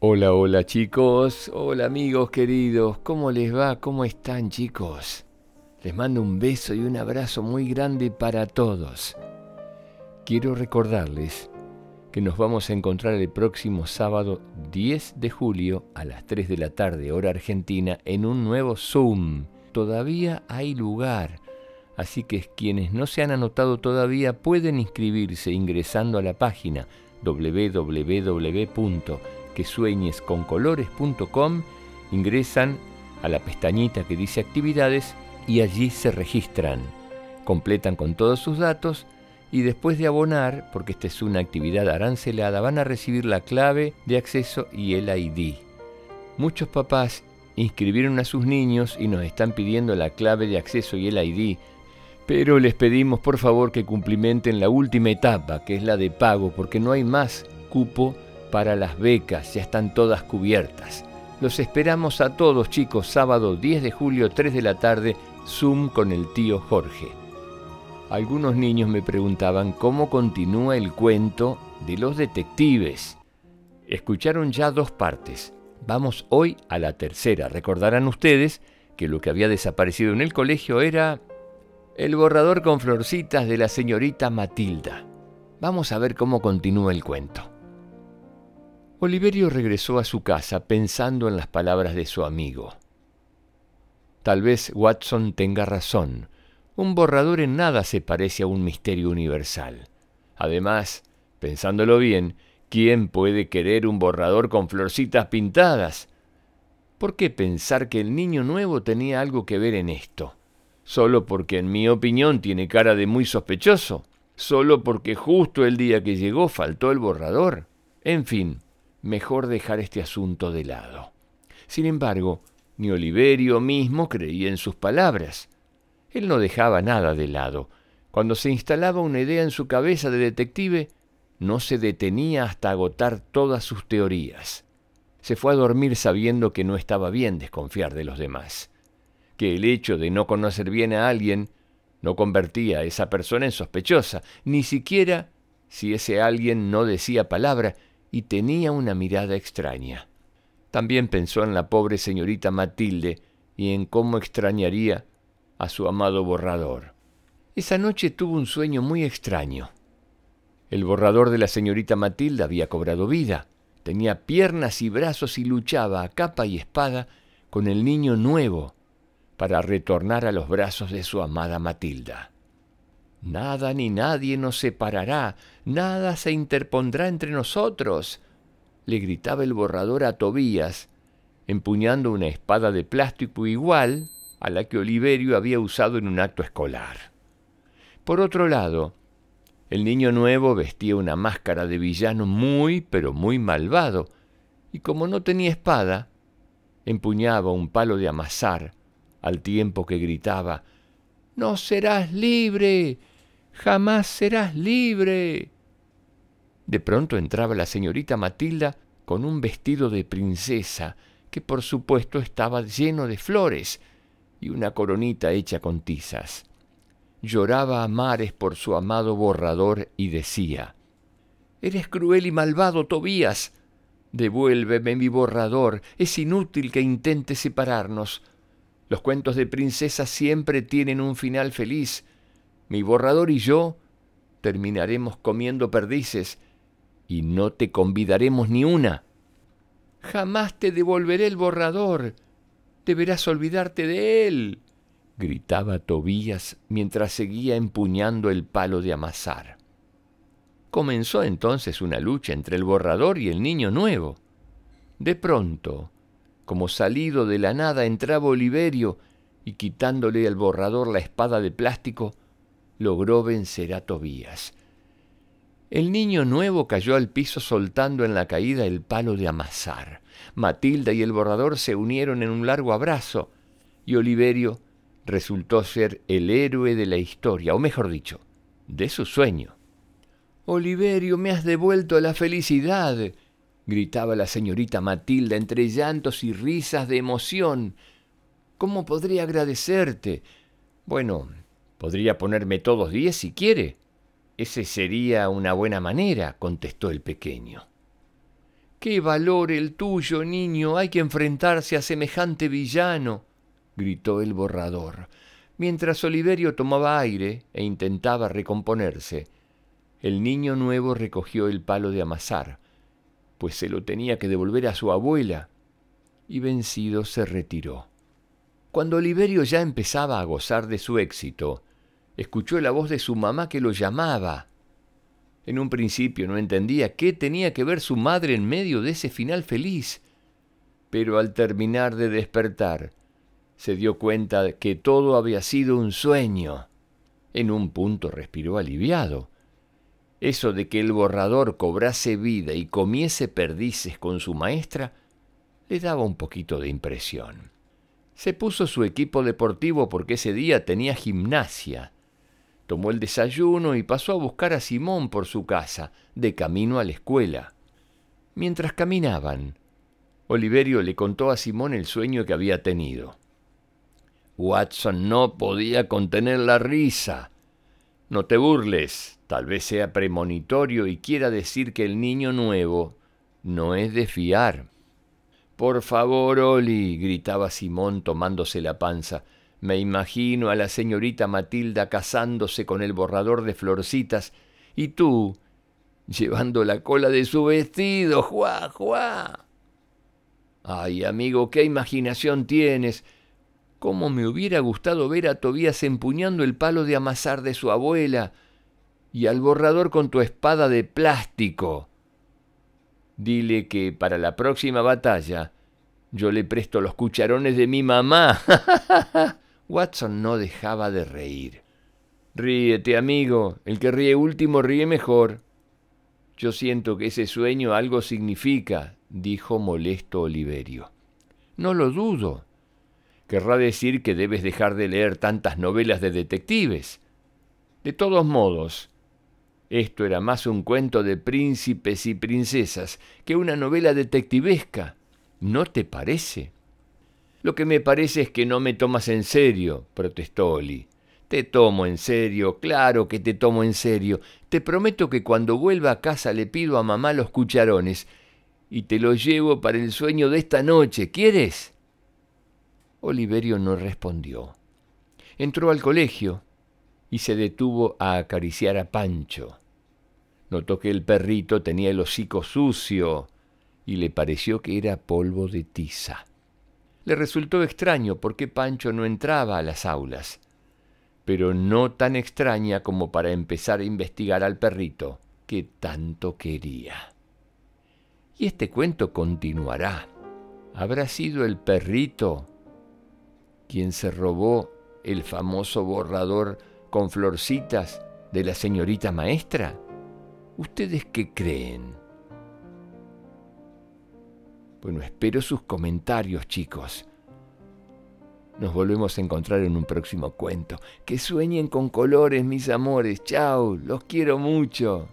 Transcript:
Hola, hola chicos, hola amigos queridos, ¿cómo les va? ¿Cómo están chicos? Les mando un beso y un abrazo muy grande para todos. Quiero recordarles que nos vamos a encontrar el próximo sábado 10 de julio a las 3 de la tarde hora argentina en un nuevo Zoom. Todavía hay lugar, así que quienes no se han anotado todavía pueden inscribirse ingresando a la página www que ingresan a la pestañita que dice actividades y allí se registran. Completan con todos sus datos y después de abonar, porque esta es una actividad arancelada, van a recibir la clave de acceso y el ID. Muchos papás inscribieron a sus niños y nos están pidiendo la clave de acceso y el ID, pero les pedimos por favor que cumplimenten la última etapa, que es la de pago, porque no hay más cupo para las becas, ya están todas cubiertas. Los esperamos a todos chicos, sábado 10 de julio, 3 de la tarde, Zoom con el tío Jorge. Algunos niños me preguntaban cómo continúa el cuento de los detectives. Escucharon ya dos partes. Vamos hoy a la tercera. Recordarán ustedes que lo que había desaparecido en el colegio era el borrador con florcitas de la señorita Matilda. Vamos a ver cómo continúa el cuento. Oliverio regresó a su casa pensando en las palabras de su amigo. Tal vez Watson tenga razón. Un borrador en nada se parece a un misterio universal. Además, pensándolo bien, ¿quién puede querer un borrador con florcitas pintadas? ¿Por qué pensar que el niño nuevo tenía algo que ver en esto? ¿Solo porque en mi opinión tiene cara de muy sospechoso? ¿Solo porque justo el día que llegó faltó el borrador? En fin, mejor dejar este asunto de lado. Sin embargo, ni Oliverio mismo creía en sus palabras. Él no dejaba nada de lado. Cuando se instalaba una idea en su cabeza de detective, no se detenía hasta agotar todas sus teorías. Se fue a dormir sabiendo que no estaba bien desconfiar de los demás, que el hecho de no conocer bien a alguien no convertía a esa persona en sospechosa, ni siquiera si ese alguien no decía palabra y tenía una mirada extraña. También pensó en la pobre señorita Matilde y en cómo extrañaría a su amado borrador. Esa noche tuvo un sueño muy extraño. El borrador de la señorita Matilde había cobrado vida, tenía piernas y brazos y luchaba a capa y espada con el niño nuevo para retornar a los brazos de su amada Matilda. Nada ni nadie nos separará, nada se interpondrá entre nosotros, le gritaba el borrador a Tobías, empuñando una espada de plástico igual a la que Oliverio había usado en un acto escolar. Por otro lado, el niño nuevo vestía una máscara de villano muy, pero muy malvado, y como no tenía espada, empuñaba un palo de amasar, al tiempo que gritaba No serás libre, jamás serás libre. De pronto entraba la señorita Matilda con un vestido de princesa, que por supuesto estaba lleno de flores, y una coronita hecha con tizas. Lloraba a mares por su amado borrador y decía, Eres cruel y malvado, Tobías. Devuélveme mi borrador. Es inútil que intentes separarnos. Los cuentos de princesa siempre tienen un final feliz. Mi borrador y yo terminaremos comiendo perdices y no te convidaremos ni una. Jamás te devolveré el borrador. Deberás olvidarte de él, gritaba Tobías mientras seguía empuñando el palo de amasar. Comenzó entonces una lucha entre el borrador y el niño nuevo. De pronto, como salido de la nada, entraba Oliverio y quitándole al borrador la espada de plástico, logró vencer a Tobías. El niño nuevo cayó al piso soltando en la caída el palo de amasar. Matilda y el borrador se unieron en un largo abrazo y Oliverio resultó ser el héroe de la historia, o mejor dicho, de su sueño. Oliverio, me has devuelto la felicidad, gritaba la señorita Matilda entre llantos y risas de emoción. ¿Cómo podría agradecerte? Bueno, Podría ponerme todos diez si quiere. Ese sería una buena manera, contestó el pequeño. ¡Qué valor el tuyo, niño! Hay que enfrentarse a semejante villano, gritó el borrador. Mientras Oliverio tomaba aire e intentaba recomponerse, el niño nuevo recogió el palo de amasar, pues se lo tenía que devolver a su abuela, y vencido se retiró. Cuando Oliverio ya empezaba a gozar de su éxito, escuchó la voz de su mamá que lo llamaba. En un principio no entendía qué tenía que ver su madre en medio de ese final feliz, pero al terminar de despertar, se dio cuenta que todo había sido un sueño. En un punto respiró aliviado. Eso de que el borrador cobrase vida y comiese perdices con su maestra le daba un poquito de impresión. Se puso su equipo deportivo porque ese día tenía gimnasia. Tomó el desayuno y pasó a buscar a Simón por su casa, de camino a la escuela. Mientras caminaban, Oliverio le contó a Simón el sueño que había tenido. Watson no podía contener la risa. No te burles, tal vez sea premonitorio y quiera decir que el niño nuevo no es de fiar. Por favor, Oli, gritaba Simón tomándose la panza. Me imagino a la señorita Matilda casándose con el borrador de florcitas y tú llevando la cola de su vestido, juá, juá. Ay, amigo, qué imaginación tienes. ¿Cómo me hubiera gustado ver a Tobías empuñando el palo de amasar de su abuela y al borrador con tu espada de plástico? Dile que para la próxima batalla yo le presto los cucharones de mi mamá. Watson no dejaba de reír. Ríete, amigo. El que ríe último ríe mejor. Yo siento que ese sueño algo significa, dijo molesto Oliverio. No lo dudo, querrá decir que debes dejar de leer tantas novelas de detectives. De todos modos, esto era más un cuento de príncipes y princesas que una novela detectivesca. ¿No te parece? Lo que me parece es que no me tomas en serio, protestó Oli. Te tomo en serio, claro que te tomo en serio. Te prometo que cuando vuelva a casa le pido a mamá los cucharones y te los llevo para el sueño de esta noche. ¿Quieres? Oliverio no respondió. Entró al colegio y se detuvo a acariciar a Pancho. Notó que el perrito tenía el hocico sucio y le pareció que era polvo de tiza. Le resultó extraño porque Pancho no entraba a las aulas, pero no tan extraña como para empezar a investigar al perrito que tanto quería. Y este cuento continuará. ¿Habrá sido el perrito quien se robó el famoso borrador con florcitas de la señorita maestra? ¿Ustedes qué creen? Bueno, espero sus comentarios, chicos. Nos volvemos a encontrar en un próximo cuento. Que sueñen con colores, mis amores. Chao, los quiero mucho.